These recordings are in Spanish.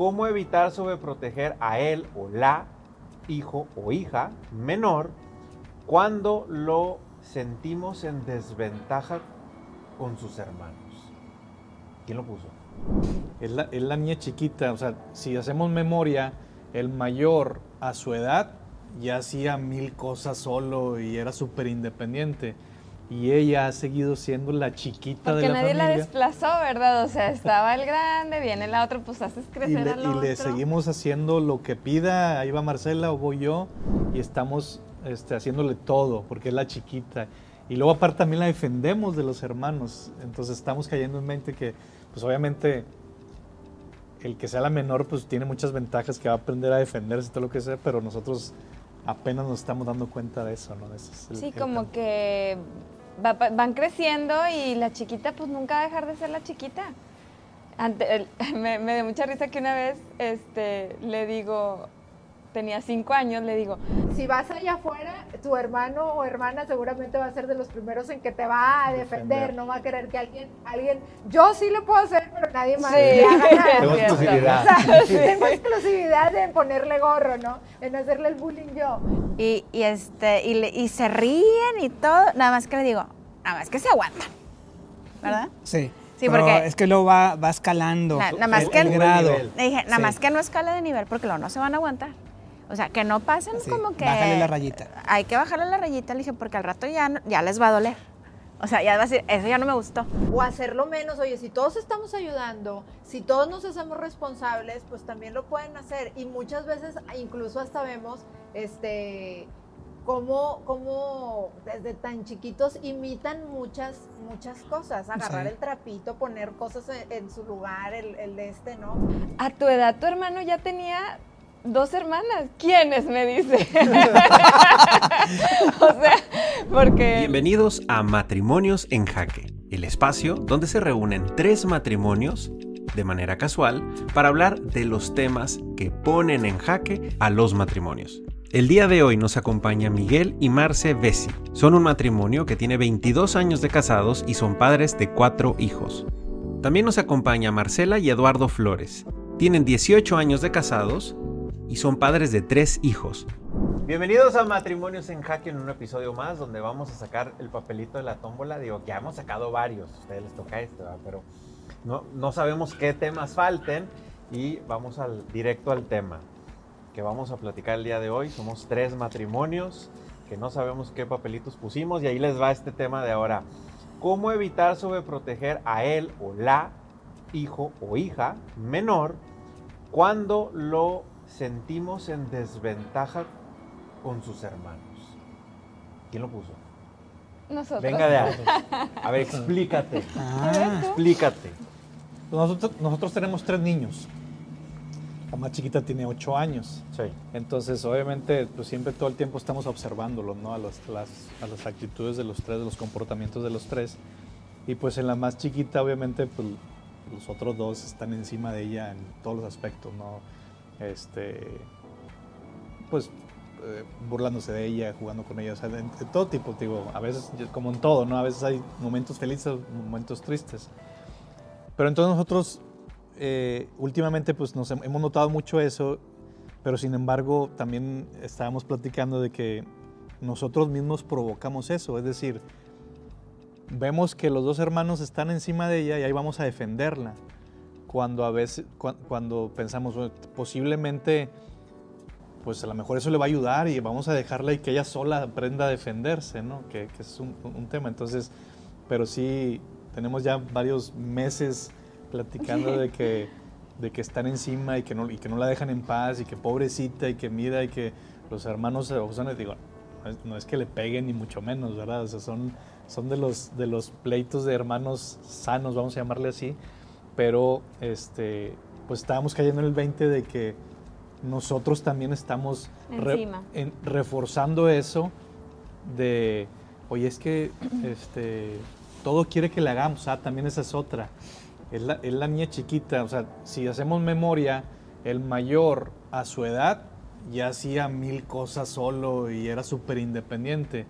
¿Cómo evitar sobreproteger a él o la hijo o hija menor cuando lo sentimos en desventaja con sus hermanos? ¿Quién lo puso? Es la, es la niña chiquita, o sea, si hacemos memoria, el mayor a su edad ya hacía mil cosas solo y era súper independiente. Y ella ha seguido siendo la chiquita Porque de la nadie la desplazó, ¿verdad? O sea, estaba el grande, viene la otra, pues haces y crecer le, al y otro. le seguimos haciendo lo que pida, ahí va Marcela o voy yo, y estamos este, haciéndole todo, porque es la chiquita. Y luego aparte también la defendemos de los hermanos, entonces estamos cayendo en mente que, pues obviamente, el que sea la menor, pues tiene muchas ventajas, que va a aprender a defenderse, todo lo que sea, pero nosotros apenas nos estamos dando cuenta de eso, ¿no? Ese es el- Sí, el como cambio. que va- va- van creciendo y la chiquita pues nunca va a dejar de ser la chiquita. Ante- me, me dio mucha risa que una vez este, le digo, tenía cinco años, le digo, Si vas allá afuera, tu hermano o hermana seguramente va a ser de los primeros en que te va a defender, Defender. no va a querer que alguien, alguien, yo sí lo puedo hacer, pero nadie más Sí. Tengo cierto. exclusividad. O sea, tengo exclusividad en ponerle gorro, ¿no? En hacerle el bullying yo. Y, y este, y, le- y se ríen y todo, nada más que le digo, nada más que se aguantan, ¿verdad? Sí. Sí, pero porque- es que luego va, va escalando Na- nada más el, que el grado. nivel. Le dije, nada Sí. más que no escala de nivel porque luego no se van a aguantar. O sea, que no pasen como que... bájale la rayita. Hay que bajarle la rayita, le dije, porque al rato ya, no- ya les va a doler. O sea, ya va a decir, eso ya no me gustó. O hacerlo menos, oye, si todos estamos ayudando, si todos nos hacemos responsables, pues también lo pueden hacer. Y muchas veces incluso hasta vemos, este, cómo, cómo desde tan chiquitos imitan muchas, muchas cosas. Agarrar Sí. el trapito, poner cosas en, en su lugar, el, el de este, ¿no? a tu edad tu hermano ya tenía dos hermanas. ¿Quiénes? Me dice. o sea, porque... Bienvenidos a Matrimonios en Jaque, el espacio donde se reúnen tres matrimonios de manera casual para hablar de los temas que ponen en jaque a los matrimonios. El día de hoy nos acompaña Miguel y Marce Bessi. Son un matrimonio que tiene 22 años de casados y son padres de cuatro hijos. También nos acompaña Marcela y Eduardo Flores. Tienen 18 años de casados y son padres de tres hijos. Bienvenidos a Matrimonios en Jaque en un episodio más donde vamos a sacar el papelito de la tómbola. Digo, ya hemos sacado varios, a ustedes les toca este, ¿verdad? pero no, no sabemos qué temas falten y vamos al, directo al tema que vamos a platicar el día de hoy. Somos tres matrimonios que no sabemos qué papelitos pusimos y ahí les va este tema de ahora. ¿Cómo evitar sobreproteger a él o la hijo o hija menor cuando lo sentimos en desventaja con sus hermanos? ¿Quién lo puso? Nosotros. Venga de ahí. A ver, explícate. Ah, Explícate. Nosotros, nosotros tenemos tres niños. La más chiquita tiene ocho años. Sí. Entonces, obviamente, pues siempre todo el tiempo estamos observándolos, ¿no? A, los- las, a las actitudes de los tres, de los comportamientos de los tres. Y pues en la más chiquita, obviamente, pues los otros dos están encima de ella en todos los aspectos, ¿no? Este, pues eh, burlándose de ella, jugando con ella, o sea, de, todo tipo, digo, a veces, como en todo, ¿no? A veces hay momentos felices, momentos tristes. Pero entonces nosotros, eh, últimamente, pues nos hem- hemos notado mucho eso, pero sin embargo, también estábamos platicando de que nosotros mismos provocamos eso, es decir, vemos que los dos hermanos están encima de ella y ahí vamos a defenderla. Cuando a veces, cua- cuando pensamos, "Bueno, posiblemente, pues a lo mejor eso le va a ayudar y vamos a dejarla y que ella sola aprenda a defenderse, ¿no? Que, que es un, un tema. Entonces, pero sí, tenemos ya varios meses platicando de que, de que están encima y que, no, y que no la dejan en paz y que pobrecita y que mira y que los hermanos, o sea, digo, no es, no es que le peguen ni mucho menos, ¿verdad? O sea, son, son de, los, de los pleitos de hermanos sanos, vamos a llamarle así, pero este, pues estábamos cayendo en el 20 de que nosotros también estamos re- Encima. en- reforzando eso de, oye, es que este, todo quiere que le hagamos, ah, también esa es otra. Es la, es la niña chiquita, o sea, si hacemos memoria, el mayor a su edad ya hacía mil cosas solo y era súper independiente.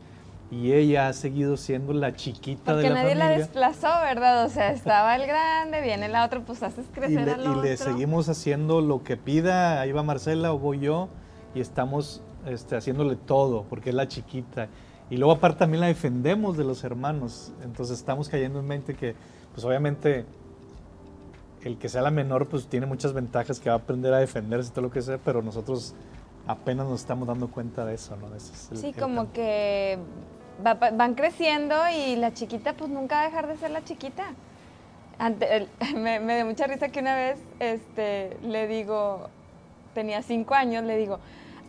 Y ella ha seguido siendo la chiquita Porque de la nadie la familia. desplazó, ¿verdad? O sea, estaba el grande, viene la otra, pues haces y crecer le, al y le otro. seguimos haciendo lo que pida, ahí va Marcela o voy yo, y estamos este, haciéndole todo, porque es la chiquita. Y luego aparte también la defendemos de los hermanos, entonces estamos cayendo en mente que, pues obviamente, el que sea la menor, pues tiene muchas ventajas, que va a aprender a defenderse y todo lo que sea, pero nosotros apenas nos estamos dando cuenta de eso, ¿no? Ese es el- Sí, el como cambio. que va- va- van creciendo y la chiquita pues nunca va a dejar de ser la chiquita. Me, dio mucha risa que una vez este, le digo, tenía cinco años, le digo,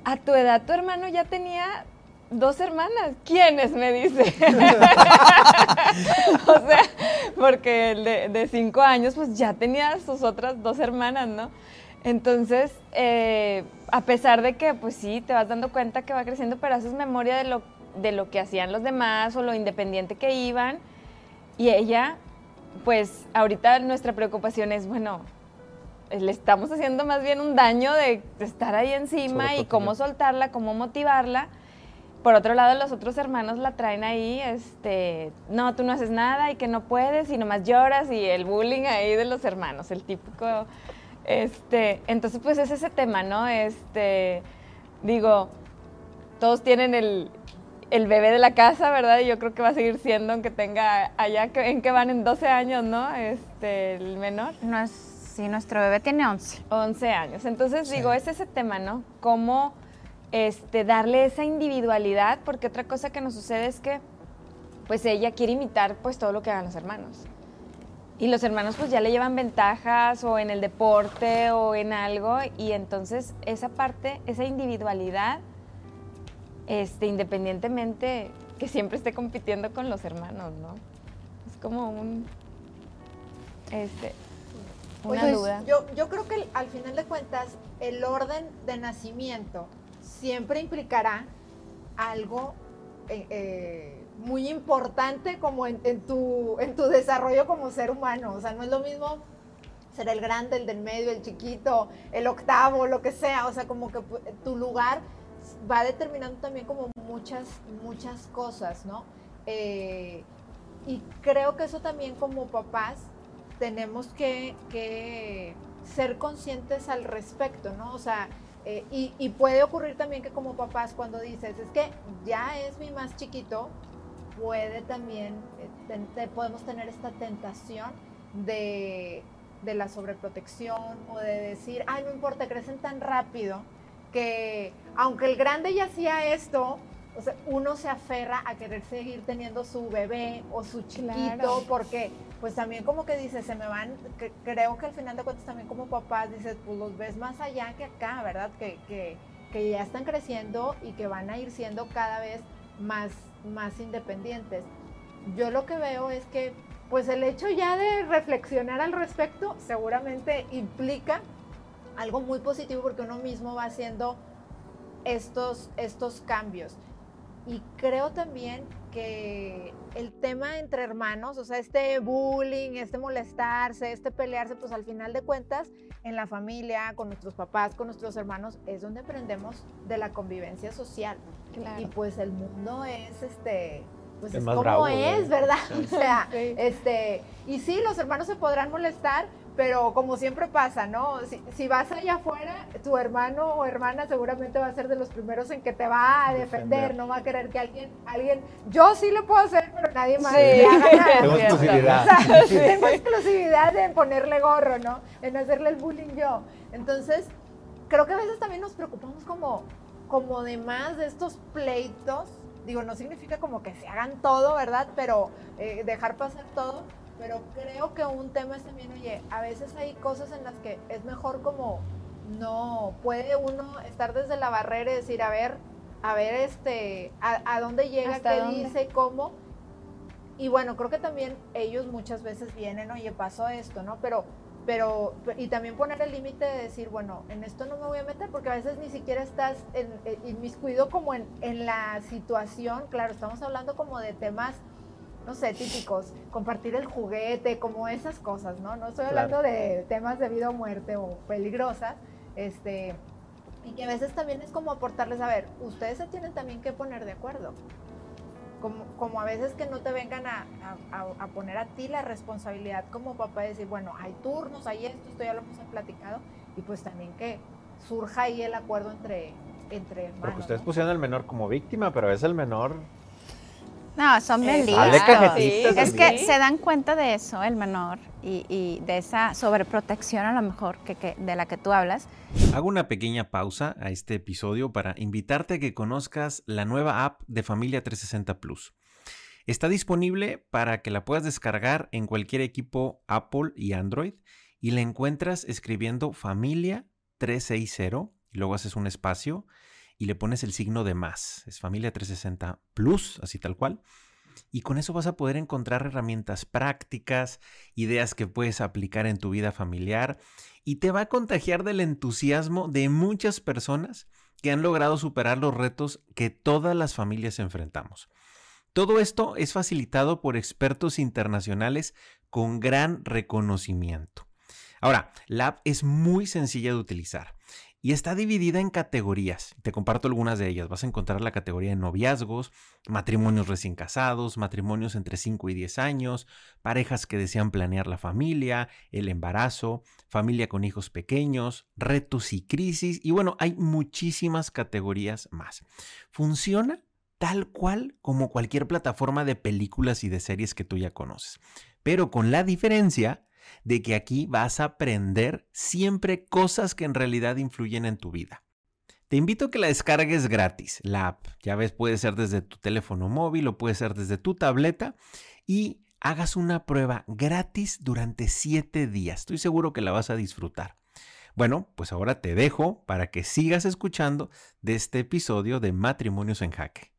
a tu edad tu hermano ya tenía dos hermanas. ¿Quiénes? Me dice. o sea, porque el de, de cinco años pues ya tenía sus otras dos hermanas, ¿no? Entonces, eh, a pesar de que, pues sí, te vas dando cuenta que va creciendo, pero haces memoria de lo, de lo que hacían los demás o lo independiente que iban. Y ella, pues ahorita nuestra preocupación es, bueno, le estamos haciendo más bien un daño de, de estar ahí encima y cómo soltarla, cómo motivarla. Por otro lado, los otros hermanos la traen ahí, este, no, tú no haces nada y que no puedes y nomás lloras y el bullying ahí de los hermanos, el típico, este, entonces pues es ese tema, ¿no? Este, digo, todos tienen el, el bebé de la casa, ¿verdad? Y yo creo que va a seguir siendo, aunque tenga allá, que- en que van en 12 años, ¿no? Este, el menor. No es, sí, nuestro bebé tiene 11. 11 años. Entonces, Sí. digo, es ese tema, ¿no? Cómo este, darle esa individualidad, porque otra cosa que nos sucede es que, pues ella quiere imitar, pues, todo lo que hagan los hermanos. Y los hermanos, pues, ya le llevan ventajas o en el deporte o en algo, y entonces esa parte, esa individualidad, este, independientemente que siempre esté compitiendo con los hermanos, ¿no? Es como un, este, una duda. Yo, yo creo que al final de cuentas, el orden de nacimiento siempre implicará algo eh, eh, muy importante como en, en tu, en tu desarrollo como ser humano. O sea, no es lo mismo ser el grande, el del medio, el chiquito, el octavo, lo que sea. O sea, como que tu lugar va determinando también como muchas, muchas cosas, ¿no? Eh, y creo que eso también como papás tenemos que, que ser conscientes al respecto, ¿no? O sea, eh, y, puede ocurrir también que como papás cuando dices, es que ya es mi más chiquito, puede también, eh, podemos tener esta tentación de, de la sobreprotección o de decir, ay, no importa, crecen tan rápido que aunque el grande ya hacía esto, o sea, uno se aferra a querer seguir teniendo su bebé o su chiquito Claro. porque pues también como que dices, se me van, que- creo que al final de cuentas también como papás dices, pues los ves más allá que acá, ¿verdad? Que, que, que ya están creciendo y que van a ir siendo cada vez más, más independientes. Yo lo que veo es que pues el hecho ya de reflexionar al respecto seguramente implica algo muy positivo porque uno mismo va haciendo estos, estos cambios. Y creo también que el tema entre hermanos, o sea, este bullying, este molestarse, este pelearse, pues al final de cuentas, en la familia, con nuestros papás, con nuestros hermanos, es donde aprendemos de la convivencia social. Claro. Y pues el mundo es este, pues Es es, más como bravo, es, ¿verdad? ¿verdad? O sea, Sí. este, y sí, los hermanos se podrán molestar, pero como siempre pasa, ¿no? Si, si vas allá afuera, tu hermano o hermana seguramente va a ser de los primeros en que te va a defender, Defender. no va a querer que alguien, alguien, yo sí lo puedo hacer, pero nadie más Sí. Tengo exclusividad. O sea, tengo exclusividad en ponerle gorro, ¿no? En hacerle el bullying yo. Entonces, creo que a veces también nos preocupamos como, como de más de estos pleitos. Digo, no significa como que se hagan todo, ¿verdad? Pero eh, dejar pasar todo. Pero creo que un tema es también, oye, a veces hay cosas en las que es mejor como no puede uno estar desde la barrera y decir, a ver, a ver, este, a, a dónde llega, ¿Hasta qué dónde? dice, cómo. Y bueno, creo que también ellos muchas veces vienen, oye, pasó esto, ¿no? Pero, pero, y también poner el límite de decir, bueno, en esto no me voy a meter, porque a veces ni siquiera estás en, en- inmiscuido como en, en la situación. Claro, estamos hablando como de temas, no sé, típicos, compartir el juguete, como esas cosas, ¿no? No estoy Claro. hablando de temas de vida o muerte o peligrosas, este, y que a veces también es como aportarles, a ver, ustedes se tienen también que poner de acuerdo. como, como a veces que no te vengan a, a- a- a poner a ti la responsabilidad como papá de decir, bueno, hay turnos, hay esto, esto ya lo hemos platicado, y pues también que surja ahí el acuerdo entre, entre hermanos. Porque ustedes ¿no? pusieron al menor como víctima, pero es el menor. No, son bien cajetitas Es que se dan cuenta de eso, el menor, y, y de esa sobreprotección a lo mejor que, que- de la que tú hablas. Hago una pequeña pausa a este episodio para invitarte a que conozcas la nueva app de Familia 360 Plus. Está disponible para que la puedas descargar en cualquier equipo Apple y Android y la encuentras escribiendo Familia 360 y luego haces un espacio y le pones el signo de más. Es Familia 360 Plus, así tal cual. Y con eso vas a poder encontrar herramientas prácticas, ideas que puedes aplicar en tu vida familiar y te va a contagiar del entusiasmo de muchas personas que han logrado superar los retos que todas las familias enfrentamos. Todo esto es facilitado por expertos internacionales con gran reconocimiento. Ahora, la app es muy sencilla de utilizar y está dividida en categorías. Te comparto algunas de ellas. Vas a encontrar la categoría de noviazgos, matrimonios recién casados, matrimonios entre 5 y 10 años, parejas que desean planear la familia, el embarazo, familia con hijos pequeños, retos y crisis. Y bueno, hay muchísimas categorías más. Funciona tal cual como cualquier plataforma de películas y de series que tú ya conoces. Pero con la diferencia de que aquí vas a aprender siempre cosas que en realidad influyen en tu vida. Te invito a que la descargues gratis, la app. Ya ves, puede ser desde tu teléfono móvil o puede ser desde tu tableta y hagas una prueba gratis durante 7 días. Estoy seguro que la vas a disfrutar. Bueno, pues ahora te dejo para que sigas escuchando de este episodio de Matrimonios en Jaque.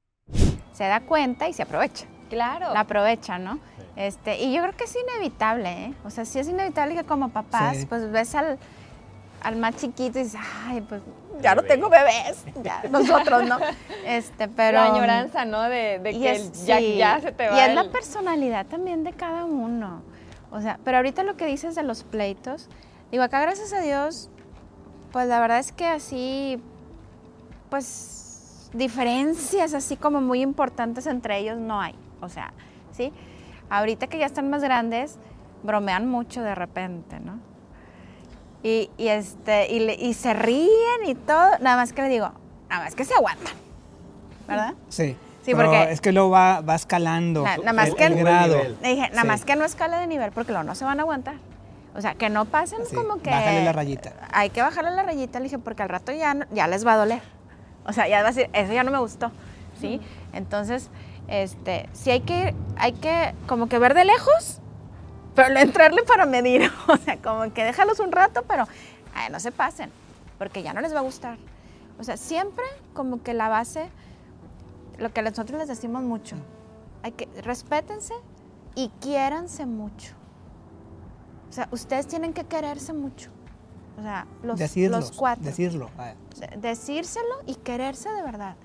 Se da cuenta y se aprovecha. Claro. La aprovecha, ¿no? Este, y yo creo que es inevitable, ¿eh? O sea, sí es inevitable que como papás, Sí. pues ves al, al más chiquito y dices, ay, pues ya no tengo bebés, ya, nosotros, ¿no? Este, pero... la añoranza, ¿no? De, de que es- ya, sí, ya se te va Y es la personalidad también de cada uno. O sea, pero ahorita lo que dices de los pleitos, digo, acá gracias a Dios, pues la verdad es que así, pues diferencias así como muy importantes entre ellos no hay. O sea, ¿sí? Ahorita que ya están más grandes, bromean mucho de repente, ¿no? Y, y este, y, le- y se ríen y todo, nada más que le digo, nada más que se aguantan, ¿verdad? Sí. Sí, pero porque- es que luego va, va escalando Na- nada más el, que- el grado. Le dije, nada Sí. más que no escala de nivel porque luego no se van a aguantar. O sea, que no pasen Sí, como que... bájale la rayita. Hay que bajarle la rayita, le dije, porque al rato ya, no- ya les va a doler. O sea, ya va a decir, eso ya no me gustó, ¿sí? Entonces, este, sí hay que, hay que como que ver de lejos, pero no entrarle para medir. O sea, como que déjalos un rato, pero ay, no se pasen, porque ya no les va a gustar. O sea, siempre como que la base, lo que nosotros les decimos mucho, hay que respétense y quiéranse mucho. O sea, ustedes tienen que quererse mucho. O sea, los, los cuatro. Decirlo. De- Decírselo y quererse de verdad.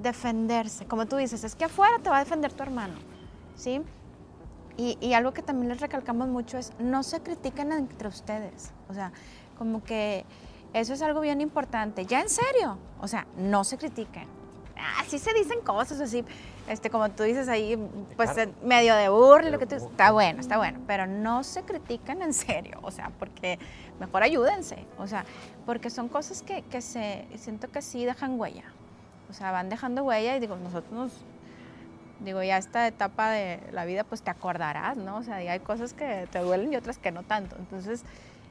Defenderse. Como tú dices, es que afuera te va a defender tu hermano. ¿Sí? Y, y algo que también les recalcamos mucho es no se critiquen entre ustedes. O sea, como que eso es algo bien importante. Ya en serio. O sea, no se critiquen. Así se dicen cosas así, este, como tú dices ahí, pues medio de burla, lo que tú está bueno, está bueno, pero no se critican en serio, o sea, porque mejor ayúdense, o sea, porque son cosas que, que se, siento que sí dejan huella, o sea, van dejando huella y digo, nosotros nos, digo, ya esta etapa de la vida, pues te acordarás, ¿no? O sea, y hay cosas que te duelen y otras que no tanto, entonces,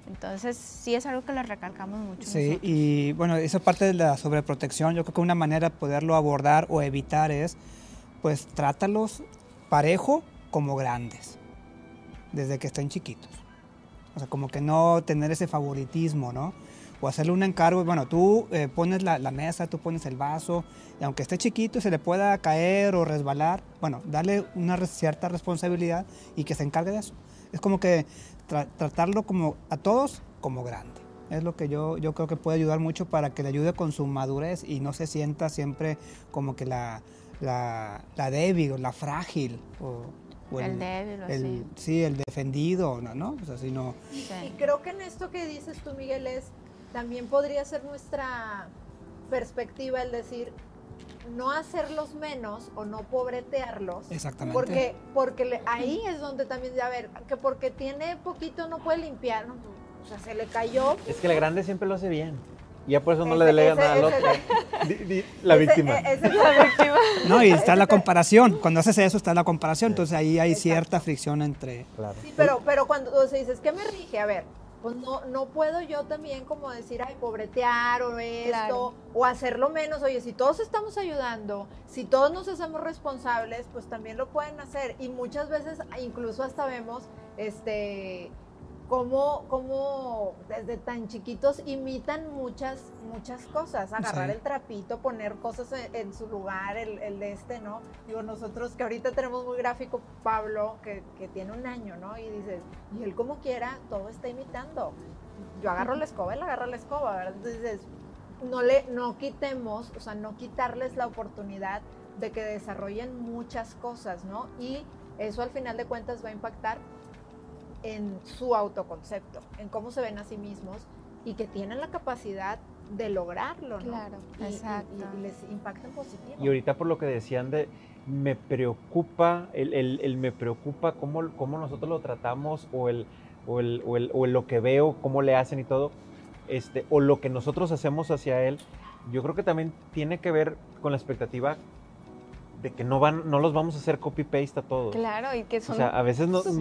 entonces sí es algo que les recalcamos mucho. Sí, nosotros. y bueno, esa parte de la sobreprotección, yo creo que una manera de poderlo abordar o evitar es, pues, trátalos parejo como grandes, desde que estén chiquitos. O sea, como que no tener ese favoritismo, ¿no? O hacerle un encargo, bueno, tú eh, pones la, la mesa, tú pones el vaso, y aunque esté chiquito y se le pueda caer o resbalar, bueno, darle una cierta responsabilidad y que se encargue de eso. Es como que tra- tratarlo como a todos como grande. Es lo que yo, yo creo que puede ayudar mucho para que le ayude con su madurez y no se sienta siempre como que la, la, la débil o la frágil. O, o El débil o el- Sí, el defendido, ¿no? ¿no? O sea, sino, Sí. Y creo que en esto que dices tú, Miguel, es también podría ser nuestra perspectiva el decir, no hacerlos menos o no pobretearlos. Exactamente. Porque, porque le- ahí es donde también, a ver, que porque tiene poquito no puede limpiar, ¿no? o sea, se le cayó. Es que el grande siempre lo hace bien. Y ya por eso no Ese- le delega ese- nada al otro. Di- di- la Ese- víctima. e- ese es la víctima. No, y está la comparación. Cuando haces eso está la comparación. Entonces ahí hay cierta fricción entre... Claro. Sí, pero, pero cuando o sea, dices, ¿qué me rige? A ver, pues no, no puedo yo también como decir, ay, pobretear o esto, Claro. o hacerlo menos. Oye, si todos estamos ayudando, si todos nos hacemos responsables, pues también lo pueden hacer. Y muchas veces, incluso hasta vemos, este cómo, cómo desde tan chiquitos imitan muchas, muchas cosas. Agarrar Sí. el trapito, poner cosas en, en su lugar, el, el de este, ¿no? Digo, nosotros que ahorita tenemos muy gráfico, Pablo, que, que tiene un año, ¿no? Y dices, y él como quiera, todo está imitando. Yo agarro la escoba, él agarra la escoba, ¿verdad? Entonces dices, no, le, no quitemos, o sea, no quitarles la oportunidad de que desarrollen muchas cosas, ¿no? Y eso al final de cuentas va a impactar en su autoconcepto, en cómo se ven a sí mismos y que tienen la capacidad de lograrlo, ¿no? Claro, Y- y- exacto. Y, les impacta en positivo. Y ahorita por lo que decían de me preocupa, el, el- el me preocupa cómo, cómo nosotros lo tratamos o el, o, el, o, el- o el lo que veo, cómo le hacen y todo, este, o lo que nosotros hacemos hacia él, yo creo que también tiene que ver con la expectativa de que no, van, no los vamos a hacer copy-paste a todos. Claro, y que O son sea, a veces no, nos-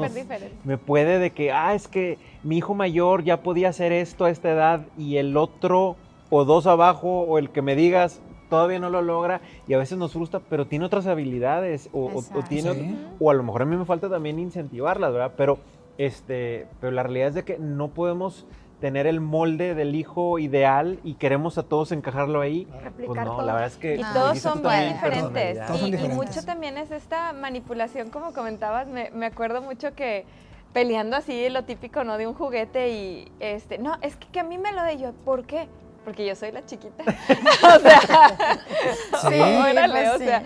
me puede de que, ah, es que mi hijo mayor ya podía hacer esto a esta edad y el otro o dos abajo o el que me digas todavía no lo logra y a veces nos frustra, pero tiene otras habilidades o, o- o tiene Sí. o a lo mejor a mí me falta también incentivarlas, ¿verdad? Pero este, pero la realidad es de que no podemos tener el molde del hijo ideal y queremos a todos encajarlo ahí. Pues no, todo. la verdad es que Y todos son muy diferentes. personalidad. Todos son Y- mucho también es esta manipulación, como comentabas. Me, me acuerdo mucho que peleando así, lo típico, ¿no? De un juguete y este, no, es que, que a mí me lo de yo. ¿Por qué? Porque yo soy la chiquita. o sea, Sí. órale, pues o sí. sea.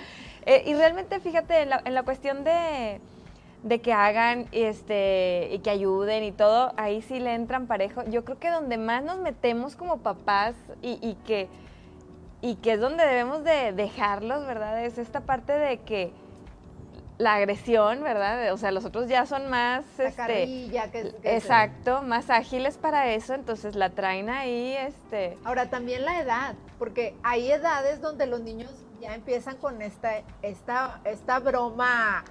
eh, y realmente, fíjate, en la, en la cuestión de, de que hagan este, y que ayuden y todo, ahí sí le entran parejo. Yo creo que donde más nos metemos como papás y, y que y que es donde debemos de dejarlos, ¿verdad? Es esta parte de que la agresión, ¿verdad? O sea, los otros ya son más, La este, carrilla, que, que- exacto, más ágiles para eso, entonces la traen ahí, este, Ahora también la edad, porque hay edades donde los niños ya empiezan con esta, esta, esta broma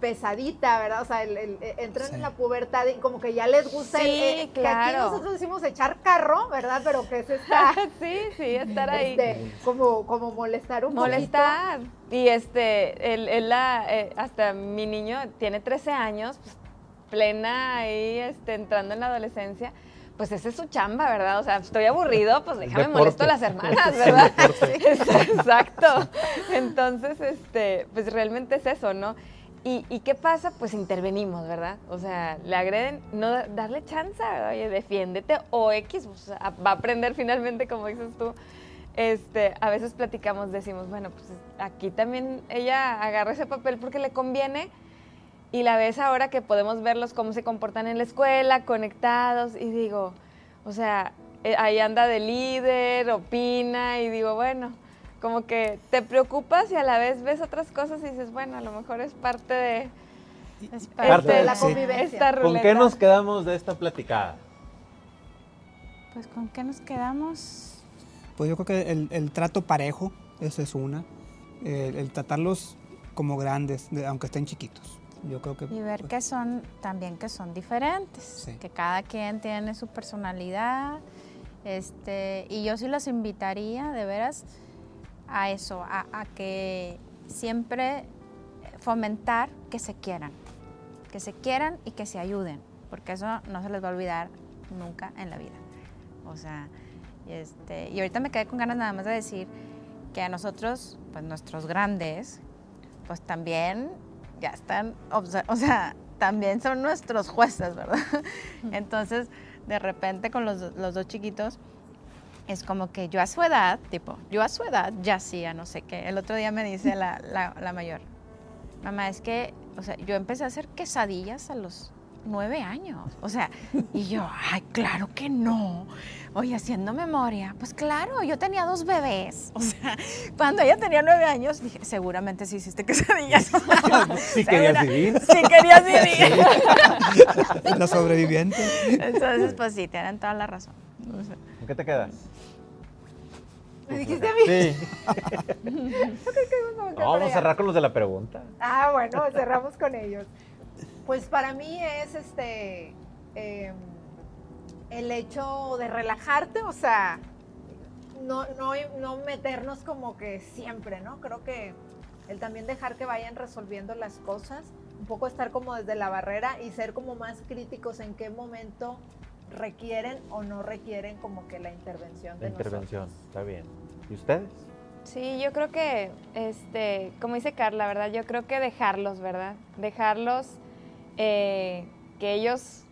pesadita, ¿verdad? O sea, el- el- entran Sí. en la pubertad y como que ya les gusta el, Sí, eh, que aquí claro. nosotros decimos echar carro, ¿verdad? Pero que es esta, sí, sí, estar ahí. este, como, como molestar un molestar. Y este, él, él la, eh, hasta mi niño tiene 13 años, pues, plena ahí, este, entrando en la adolescencia. Pues esa es su chamba, ¿verdad? O sea, estoy aburrido, pues déjame Deporte. molesto a las hermanas, ¿verdad? Exacto. Entonces, este, pues realmente es eso, ¿no? ¿Y, y qué pasa? Pues intervenimos, ¿verdad? O sea, le agreden, no da- darle chance. Oye, defiéndete o X, o va a aprender finalmente, como dices tú. Este, a veces platicamos, decimos, bueno, pues aquí también ella agarra ese papel porque le conviene y la ves ahora que podemos verlos cómo se comportan en la escuela, conectados, y digo, o sea, eh, ahí anda de líder, opina, y digo, bueno, como que te preocupas y a la vez ves otras cosas y dices, bueno, a lo mejor es parte de, Es Parte parte de la convivencia. esta ¿Con qué nos quedamos de esta platicada? Pues con qué nos quedamos. Pues yo creo que el, el trato parejo, esa es una. El, el tratarlos como grandes, de- aunque estén chiquitos. Yo creo que... Y ver pues, que son también que son diferentes, Sí. que cada quien tiene su personalidad. Este, y yo sí los invitaría de veras a eso, a, que siempre fomentar que se quieran, que se quieran y que se ayuden, porque eso no se les va a olvidar nunca en la vida. O sea, este, y ahorita me quedé con ganas nada más de decir que a nosotros, pues nuestros grandes, pues también ya están, o sea, también son nuestros jueces, ¿verdad? Entonces, de repente con los dos chiquitos, es como que yo a su edad, tipo, yo a su edad ya hacía no sé qué. El otro día me dice la, la- la mayor, mamá, es que, o sea, yo empecé a hacer quesadillas a los nueve años. O sea, y yo, ay, claro que no. Oye, haciendo memoria, pues claro, yo tenía dos bebés. O sea, cuando ella tenía nueve años, dije, seguramente sí hiciste quesadillas. Sí querías vivir. Sí querías vivir. La sobreviviente. Entonces, pues sí, tienen toda la razón. O sea, ¿Con qué te quedas? ¿Me dijiste a mí? Sí. No, vamos a cerrar con los de la pregunta. Ah, bueno, cerramos con ellos. Pues para mí es este eh, el hecho de relajarte, o sea, no, no, no meternos como que siempre, ¿no? Creo que el también dejar que vayan resolviendo las cosas, un poco estar como desde la barrera y ser como más críticos en qué momento requieren o no requieren como que la intervención de La intervención, nosotros. está bien. ¿Y ustedes? Sí, yo creo que, este, como dice Carla, ¿verdad? Yo creo que dejarlos, ¿verdad? Dejarlos eh, que ellos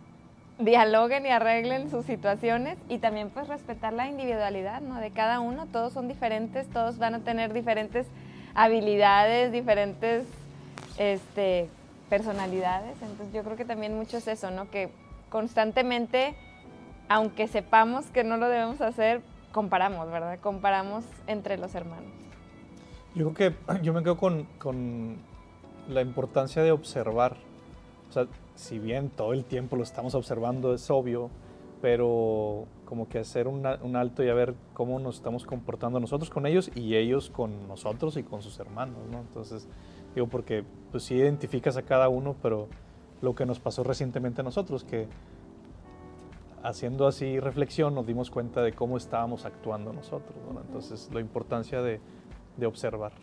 dialoguen y arreglen sus situaciones y también pues respetar la individualidad, ¿no? De cada uno, todos son diferentes, todos van a tener diferentes habilidades, diferentes, este, personalidades, entonces yo creo que también mucho es eso, ¿no? Que constantemente, aunque sepamos que no lo debemos hacer, comparamos, ¿verdad? Comparamos entre los hermanos. Yo creo que yo me quedo con, con la importancia de observar. O sea, si bien todo el tiempo lo estamos observando, es obvio, pero como que hacer una- un alto y a ver cómo nos estamos comportando nosotros con ellos y ellos con nosotros y con sus hermanos, ¿no? Entonces, digo, porque pues sí identificas a cada uno, pero lo que nos pasó recientemente a nosotros, que haciendo así reflexión nos dimos cuenta de cómo estábamos actuando nosotros, ¿no? Entonces, la importancia de, de observar.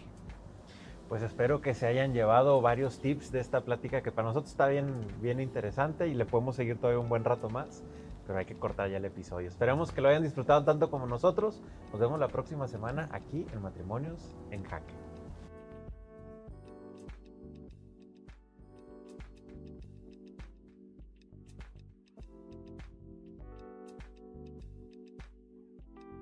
Pues espero que se hayan llevado varios tips de esta plática que para nosotros está bien, bien interesante y le podemos seguir todavía un buen rato más, pero hay que cortar ya el episodio. Esperamos que lo hayan disfrutado tanto como nosotros. Nos vemos la próxima semana aquí en Matrimonios en Jaque.